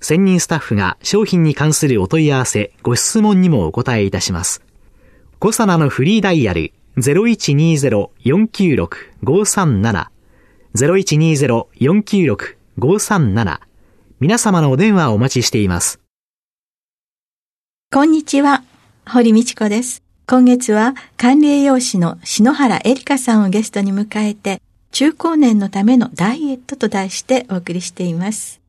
専任スタッフが商品に関するお問い合わせ、ご質問にもお答えいたします。コサナのフリーダイヤル0120-496-537 0120-496-537皆様のお電話をお待ちしています。こんにちは、堀道子です。今月は管理栄養士の篠原恵里香さんをゲストに迎えて、中高年のためのダイエットと題してお送りしています。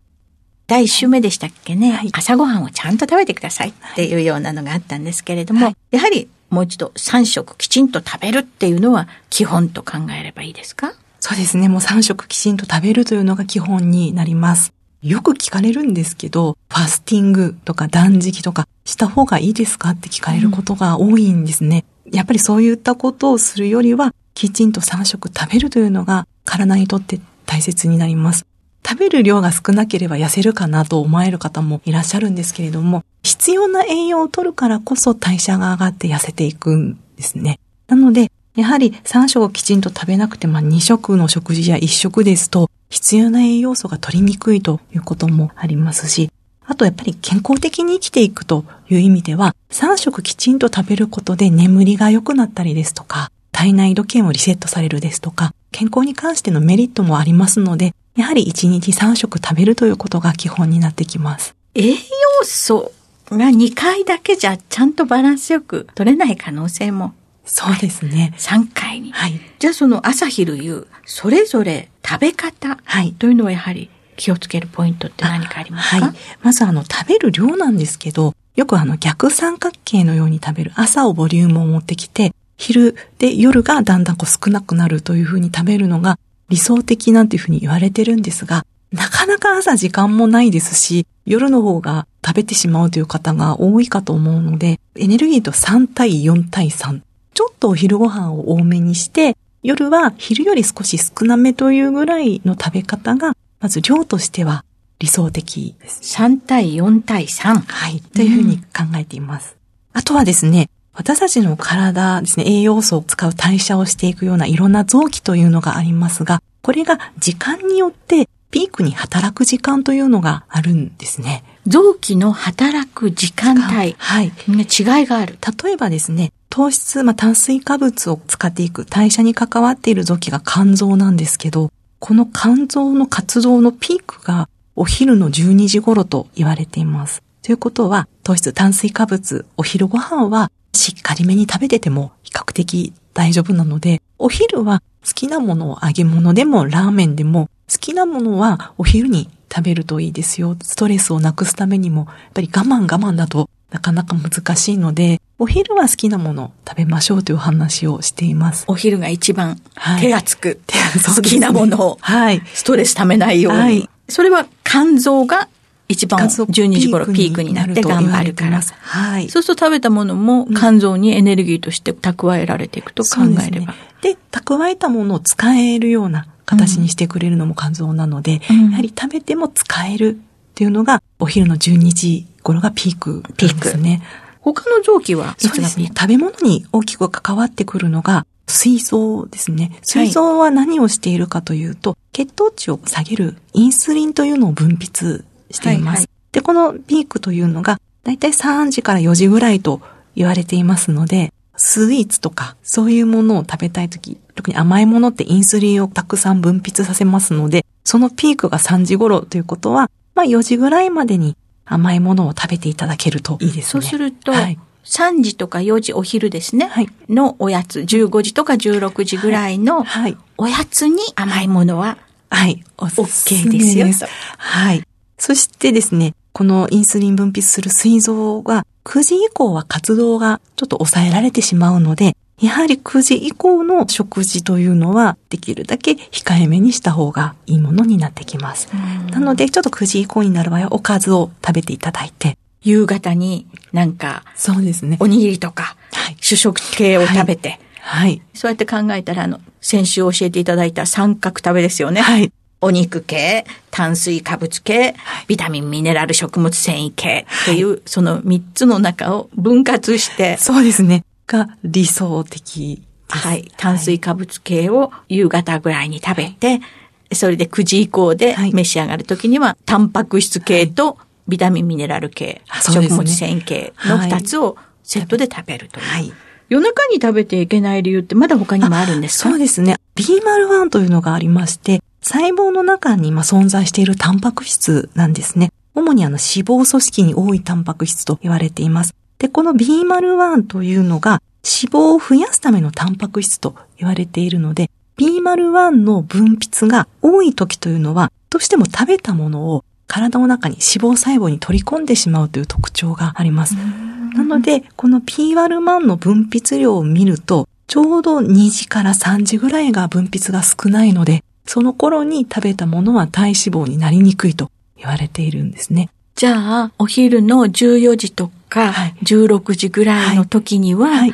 第1週目でしたっけね、はい、朝ごはんをちゃんと食べてくださいっていうようなのがあったんですけれども、はい、やはりもう一度3食きちんと食べるっていうのは基本と考えればいいですか？そうですね。もう3食きちんと食べるというのが基本になります。よく聞かれるんですけど、ファスティングとか断食とかした方がいいですかって聞かれることが多いんですね。うん、やっぱりそういったことをするよりは、きちんと3食食べるというのが体にとって大切になります。食べる量が少なければ痩せるかなと思える方もいらっしゃるんですけれども、必要な栄養を取るからこそ代謝が上がって痩せていくんですね。なので、やはり3食をきちんと食べなくて、まあ2食の食事や1食ですと、必要な栄養素が取りにくいということもありますし、あとやっぱり健康的に生きていくという意味では、3食きちんと食べることで眠りが良くなったりですとか、体内時計もリセットされるですとか、健康に関してのメリットもありますので、やはり1日3食食べるということが基本になってきます。栄養素が2回だけじゃちゃんとバランスよく取れない可能性もそうですね。3回に。はい。じゃあその朝昼夕、それぞれ食べ方というのはやはり気をつけるポイントって何かありますか？はい。まずあの食べる量なんですけど、よくあの逆三角形のように食べる朝をボリュームを持ってきて、昼で夜がだんだんこう少なくなるというふうに食べるのが理想的なんていうふうに言われてるんですが、なかなか朝時間もないですし、夜の方が食べてしまうという方が多いかと思うので、エネルギーと3対4対3ちょっとお昼ご飯を多めにして、夜は昼より少し少なめというぐらいの食べ方が、まず量としては理想的です。3対4対3。はい。というふうに考えています。うん、あとはですね、私たちの体ですね、栄養素を使う代謝をしていくようないろんな臓器というのがありますが、これが時間によってピークに働く時間というのがあるんですね。臓器の働く時間帯。はい。違いがある。例えばですね、糖質、まあ、炭水化物を使っていく代謝に関わっている臓器が肝臓なんですけど、この肝臓の活動のピークがお昼の12時頃と言われています。ということは、糖質、炭水化物、お昼ご飯はしっかりめに食べてても比較的大丈夫なので、お昼は好きなものを揚げ物でもラーメンでも好きなものはお昼に食べるといいですよ。ストレスをなくすためにも、やっぱり我慢我慢だとなかなか難しいので、お昼は好きなものを食べましょうという話をしています。お昼が一番手がつく、はい、好きなものを、はい、ストレスためないように。はい、それは肝臓が一番12時頃ピークになって頑張るから。はい。そうすると食べたものも肝臓にエネルギーとして蓄えられていくと考えれば。で、ね、蓄えたものを使えるような形にしてくれるのも肝臓なので、うん、やはり食べても使えるっていうのがお昼の12時頃がピークですね。他の臓器はいつがピーク、ね、食べ物に大きく関わってくるのが膵臓ですね。膵臓は何をしているかというと、はい、血糖値を下げるインスリンというのを分泌しています。はいはい、で、このピークというのが、だいたい3時から4時ぐらいと言われていますので、スイーツとか、そういうものを食べたいとき、特に甘いものってインスリンをたくさん分泌させますので、そのピークが3時頃ということは、まあ4時ぐらいまでに甘いものを食べていただけるといいですね。そうすると、はい、3時とか4時お昼ですね。はいのおやつ、15時とか16時ぐらいのはい。おやつに甘いものは、はい。おすす OK めですよとはい。そしてですね、このインスリン分泌する膵臓が9時以降は活動がちょっと抑えられてしまうので、やはり9時以降の食事というのはできるだけ控えめにした方がいいものになってきます。なのでちょっと9時以降になる場合はおかずを食べていただいて、夕方になんか、そうですね。おにぎりとか、はい。主食系を食べて、はい。そうやって考えたら、あの、先週教えていただいた三角食べですよね。はい。お肉系、炭水化物系、ビタミン、ミネラル、食物繊維系っていう、その三つの中を分割して、そうですね。が理想的。はい、炭水化物系を夕方ぐらいに食べて、それで9時以降ではい召し上がるときには、タンパク質系とビタミン、ミネラル系、あそうですね食物繊維系のはい二つをセットで食べるという。はい。夜中に食べていけない理由ってまだ他にもあるんですか？そうですね。B01 というのがありまして、細胞の中にまあ存在しているタンパク質なんですね。主にあの脂肪組織に多いタンパク質と言われています。で、この B01 というのが脂肪を増やすためのタンパク質と言われているので、B01 の分泌が多い時というのは、どうしても食べたものを体の中に脂肪細胞に取り込んでしまうという特徴があります。なので、この P1 の分泌量を見ると、ちょうど2時から3時ぐらいが分泌が少ないので、その頃に食べたものは体脂肪になりにくいと言われているんですね。じゃあ、お昼の14時とかはい16時ぐらいの時には、はい。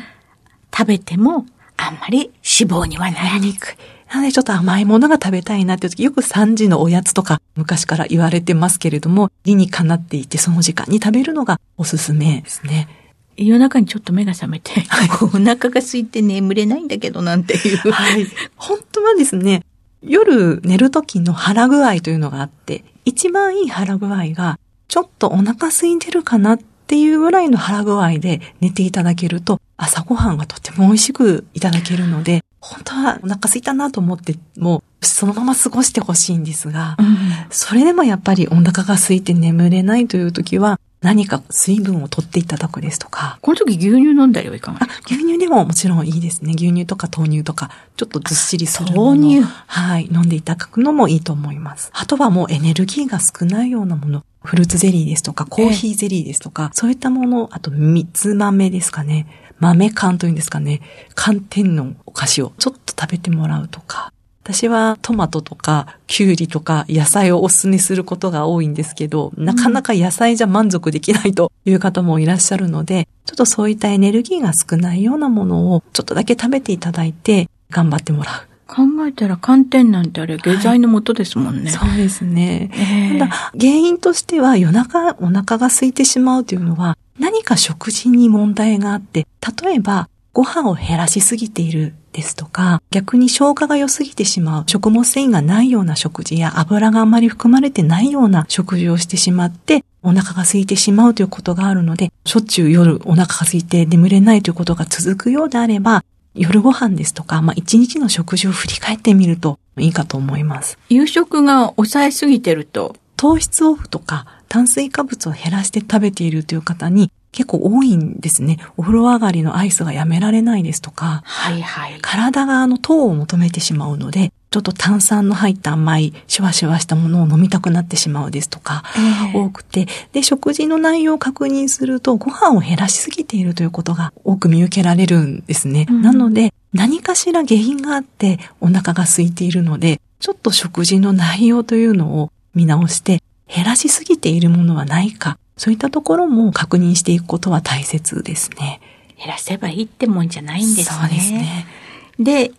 食べてもあんまり脂肪にはならにくい。なのでちょっと甘いものが食べたいなっていう時、よく3時のおやつとか昔から言われてますけれども、理にかなっていてその時間に食べるのがおすすめですね。夜中にちょっと目が覚めて、お腹が空いて眠れないんだけどなんていう。はい。本当はですね、夜寝る時の腹具合というのがあって、一番いい腹具合が、ちょっとお腹空いてるかなっていうぐらいの腹具合で寝ていただけると、朝ごはんがとても美味しくいただけるので、本当はお腹空いたなと思って、もうそのまま過ごしてほしいんですが、うん。それでもやっぱりお腹が空いて眠れないという時は、何か水分を取っていただくですとか、この時牛乳飲んだりはいかがあ牛乳でももちろんいいですね。牛乳とか豆乳とか、ちょっとずっしりするもの。豆乳はい。飲んでいただくのもいいと思います。あとはもうエネルギーが少ないようなもの。フルーツゼリーですとか、コーヒーゼリーですとか、そういったもの、あと、蜜豆ですかね。豆缶というんですかね。寒天のお菓子をちょっと食べてもらうとか。私はトマトとかキュウリとか野菜をお勧めすることが多いんですけど、なかなか野菜じゃ満足できないという方もいらっしゃるので、ちょっとそういったエネルギーが少ないようなものをちょっとだけ食べていただいて頑張ってもらう。考えたら寒天なんてあれ下剤の元ですもんね。そうですね。ええただ、原因としては夜中、お腹が空いてしまうというのは、何か食事に問題があって、例えば、ご飯を減らしすぎているですとか、逆に消化が良すぎてしまう、食物繊維がないような食事や油があまり含まれてないような食事をしてしまって、お腹が空いてしまうということがあるので、しょっちゅう夜お腹が空いて眠れないということが続くようであれば、夜ご飯ですとか、まあ一日の食事を振り返ってみるといいかと思います。夕食が抑えすぎてると、糖質オフとか炭水化物を減らして食べているという方に結構多いんですね。お風呂上がりのアイスがやめられないですとか、はいはい。体があの糖を求めてしまうので、ちょっと炭酸の入った甘い、シュワシュワしたものを飲みたくなってしまうですとか、ええ多くて、で、食事の内容を確認すると、ご飯を減らしすぎているということが多く見受けられるんですね。うんなので、何かしら原因があってお腹が空いているので、ちょっと食事の内容というのを見直して、減らしすぎているものはないか、そういったところも確認していくことは大切ですね。減らせばいいってもんじゃないんですね。そうですね。で、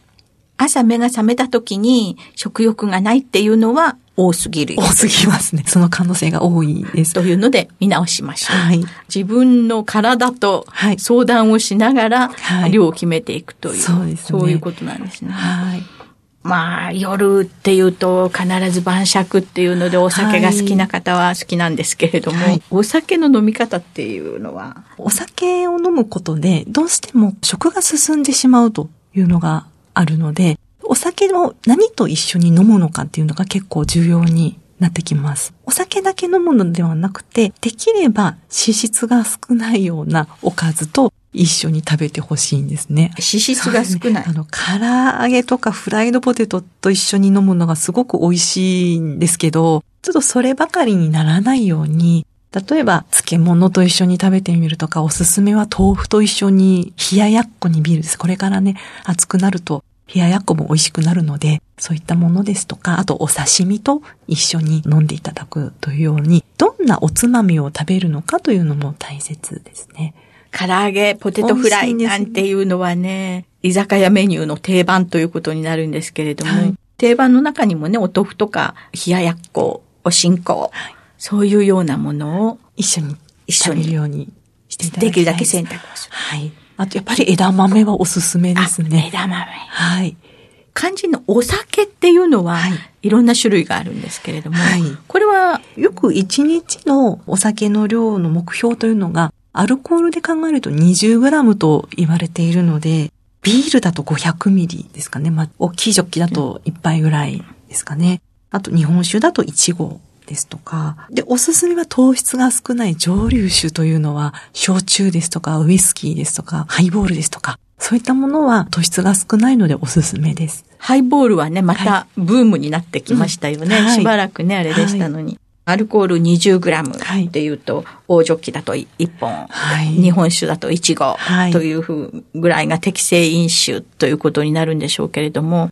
朝目が覚めた時に食欲がないっていうのは多すぎる多すぎますね。その可能性が多いです。というので見直しましょう。はい。自分の体とはい相談をしながらはい量を決めていくという、そうですねそういうことなんですね。はい。まあ、夜っていうと必ず晩酌っていうのでお酒が好きな方は好きなんですけれども、はいお酒の飲み方っていうのは、お酒を飲むことで、どうしても食が進んでしまうというのがあるので、お酒を何と一緒に飲むのかっていうのが結構重要になってきます。お酒だけ飲むのではなくて、できれば脂質が少ないようなおかずと一緒に食べてほしいんですね。脂質が少ない。あの、唐揚げとかフライドポテトと一緒に飲むのがすごく美味しいんですけど、ちょっとそればかりにならないように、例えば、漬物と一緒に食べてみるとか、おすすめは豆腐と一緒に冷ややっこにビールです。これからね、暑くなると冷ややっこも美味しくなるので、そういったものですとか、あとお刺身と一緒に飲んでいただくというように、どんなおつまみを食べるのかというのも大切ですね。唐揚げ、ポテトフライなんていうのはね、居酒屋メニューの定番ということになるんですけれども、はい定番の中にもね、お豆腐とか、冷ややっこ、おしんこ、そういうようなものを一緒に一緒にようにしていただきできるだけ選択をする。はい。あとやっぱり枝豆はおすすめですね。枝豆。はい。肝心のお酒っていうのは、はいい、ろんな種類があるんですけれども、はいこれは、よく1日のお酒の量の目標というのが、アルコールで考えると 20g と言われているので、ビールだと500ミリですかね。まあ、大きいジョッキだと1杯ぐらいですかね。あと日本酒だと1合ですとか。で、おすすめは糖質が少ない蒸留酒というのは、焼酎ですとか、ウイスキーですとか、ハイボールですとか、そういったものは糖質が少ないのでおすすめです。ハイボールはね、まはたブームになってきましたよね。うんはいしばらくね、あれでしたのに。アルコール 20g っていうと、大ジョッキだと1本、はい。日本酒だと1合はい。というふうぐらいが適正飲酒ということになるんでしょうけれども、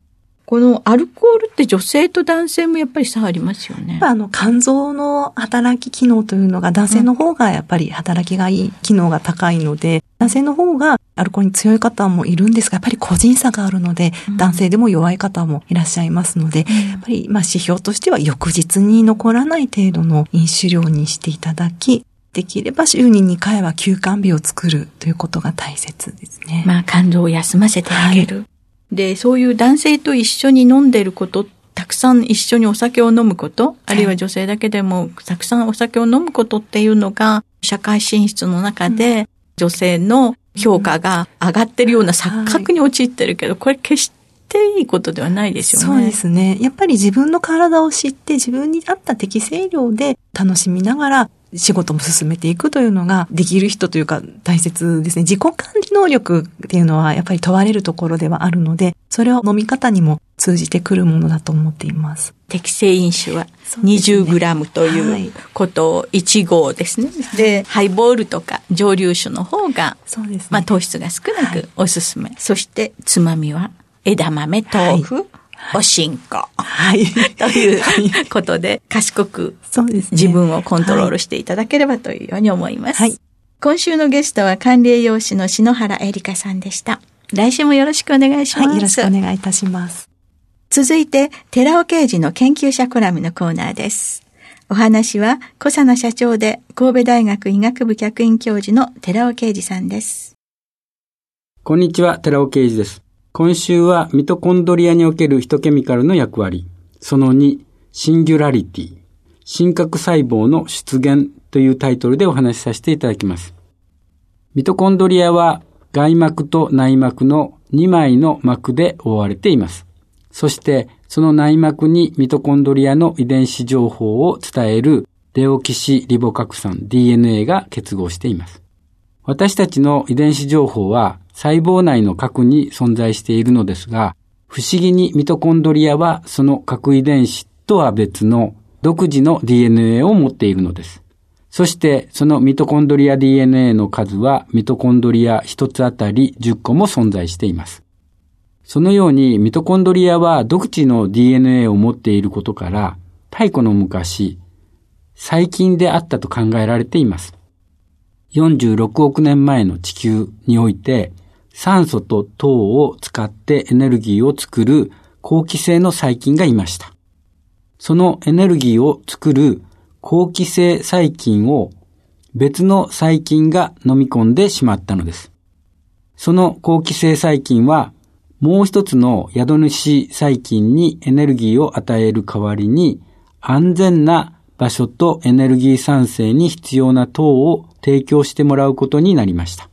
このアルコールって女性と男性もやっぱり差ありますよねあの、肝臓の働き機能というのが男性の方がやっぱり働きがいい機能が高いので、男性の方がアルコールに強い方もいるんですが、やっぱり個人差があるので、男性でも弱い方もいらっしゃいますので、やっぱりまあ指標としては翌日に残らない程度の飲酒量にしていただき、できれば週に2回は休館日を作るということが大切ですね。まあ肝臓を休ませてあげる。で、そういう男性と一緒に飲んでること、たくさん一緒にお酒を飲むこと、あるいは女性だけでもたくさんお酒を飲むことっていうのが、社会進出の中で女性の評価が上がってるような錯覚に陥ってるけど、これ決していいことではないですよね。そうですね。やっぱり自分の体を知って自分に合った適正量で楽しみながら仕事も進めていくというのができる人というか大切ですね。自己管理能力っていうのはやっぱり問われるところではあるので、それを飲み方にも通じてくるものだと思っています。適正飲酒はそうですね 20g とはいいうことを1合ですね。で、ハイボールとか蒸留酒の方がそうですね。まあ、糖質が少なはいくおすすめ。そして、つまみは、枝豆、豆腐、はいおしんこ。はい。ということで、賢くそうですね。自分をコントロールしていただければというように思います。はい今週のゲストは管理栄養士の篠原恵里香さんでした。来週もよろしくお願いします。はい。よろしくお願いいたします。続いて、寺尾刑事の研究者コラムのコーナーです。お話は、小佐野社長で神戸大学医学部客員教授の寺尾刑事さんです。こんにちは、寺尾啓二です。今週はミトコンドリアにおけるヒトケミカルの役割、その2、シンギュラリティ、真核細胞の出現というタイトルでお話しさせていただきます。ミトコンドリアは外膜と内膜の2枚の膜で覆われています。そして、その内膜にミトコンドリアの遺伝子情報を伝えるデオキシリボ核酸 DNA が結合しています。私たちの遺伝子情報は細胞内の核に存在しているのですが、不思議にミトコンドリアはその核遺伝子とは別の独自の DNA を持っているのです。そしてそのミトコンドリア DNA の数はミトコンドリア一つあたり10個も存在しています。そのようにミトコンドリアは独自の DNA を持っていることから、太古の昔、細菌であったと考えられています。46億年前の地球において、酸素と糖を使ってエネルギーを作る好気性の細菌がいました。そのエネルギーを作る好気性細菌を別の細菌が飲み込んでしまったのです。その好気性細菌はもう一つの宿主細菌にエネルギーを与える代わりに安全な場所とエネルギー産生に必要な糖を提供してもらうことになりました。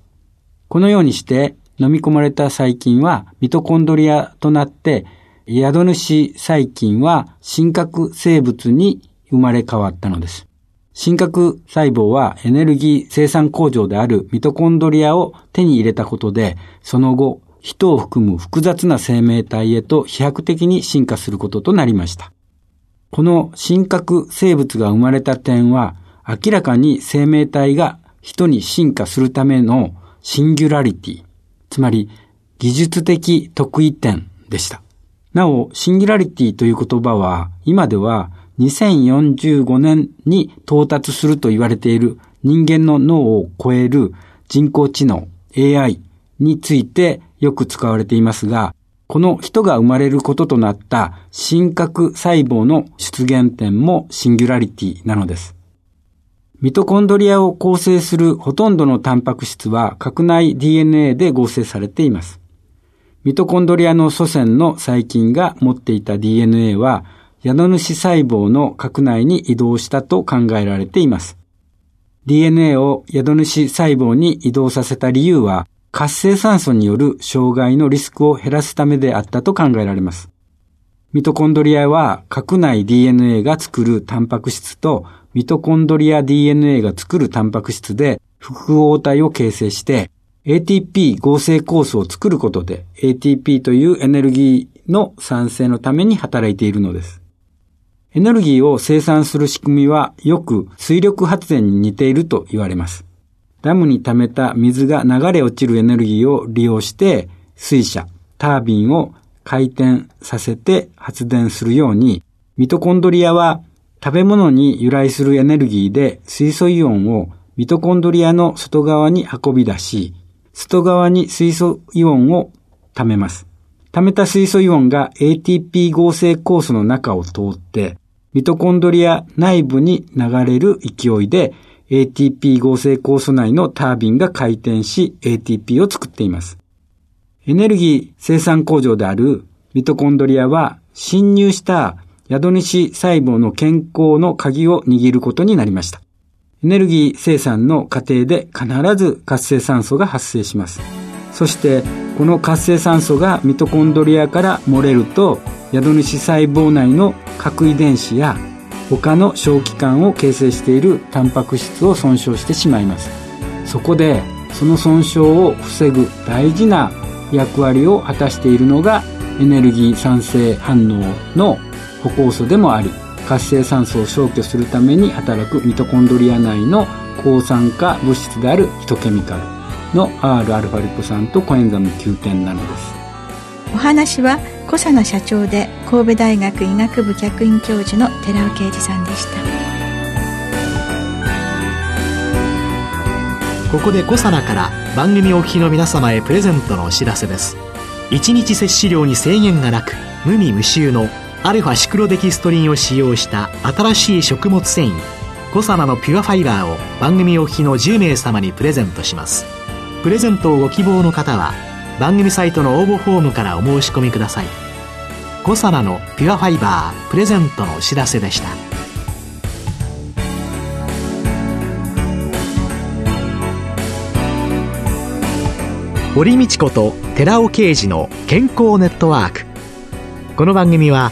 このようにして飲み込まれた細菌はミトコンドリアとなって宿主細菌は真核生物に生まれ変わったのです。真核細胞はエネルギー生産工場であるミトコンドリアを手に入れたことで、その後、人を含む複雑な生命体へと飛躍的に進化することとなりました。この真核生物が生まれた点は、明らかに生命体が人に進化するためのシンギュラリティ、つまり技術的特異点でした。なお、シンギュラリティという言葉は、今では2045年に到達すると言われている人間の脳を超える人工知能 AI についてよく使われていますが、この人が生まれることとなった真核細胞の出現点もシンギュラリティなのです。ミトコンドリアを構成するほとんどのタンパク質は核内 DNA で合成されています。ミトコンドリアの祖先の細菌が持っていた DNA は宿主細胞の核内に移動したと考えられています。DNA を宿主細胞に移動させた理由は、活性酸素による障害のリスクを減らすためであったと考えられます。ミトコンドリアは核内 DNA が作るタンパク質とミトコンドリア DNA が作るタンパク質で複合体を形成して ATP 合成酵素を作ることで ATP というエネルギーの産生のために働いているのです。エネルギーを生産する仕組みはよく水力発電に似ていると言われます。ダムに溜めた水が流れ落ちるエネルギーを利用して水車、タービンを回転させて発電するように、ミトコンドリアは食べ物に由来するエネルギーで水素イオンをミトコンドリアの外側に運び出し、外側に水素イオンを溜めます。溜めた水素イオンが ATP 合成酵素の中を通ってミトコンドリア内部に流れる勢いで ATP 合成酵素内のタービンが回転し ATP を作っています。エネルギー生産工場であるミトコンドリアは侵入した宿主細胞の健康の鍵を握ることになりました。エネルギー生産の過程で必ず活性酸素が発生します。そしてこの活性酸素がミトコンドリアから漏れると宿主細胞内の核遺伝子や他の小器官を形成しているタンパク質を損傷してしまいますそこでその損傷を防ぐ大事な役割を果たしているのがエネルギー酸性反応の歩行素でもあり活性酸素を消去するために働くミトコンドリア内の抗酸化物質であるヒトケミカルの Rα リポ酸とコエンザム Q10 なのです。お話は小佐奈社長で神戸大学医学部客員教授の寺尾啓二さんでした。ここで小佐奈から番組お聞きの皆様へプレゼントのお知らせです。1日摂取量に制限がなく無味無臭のアルファシクロデキストリンを使用した新しい食物繊維コサナのピュアファイバーを番組お聞きの10名様にプレゼントします。プレゼントをご希望の方は番組サイトの応募フォームからお申し込みください。コサナのピュアファイバープレゼントのお知らせでした。堀道子と寺尾啓二の健康ネットワーク。この番組は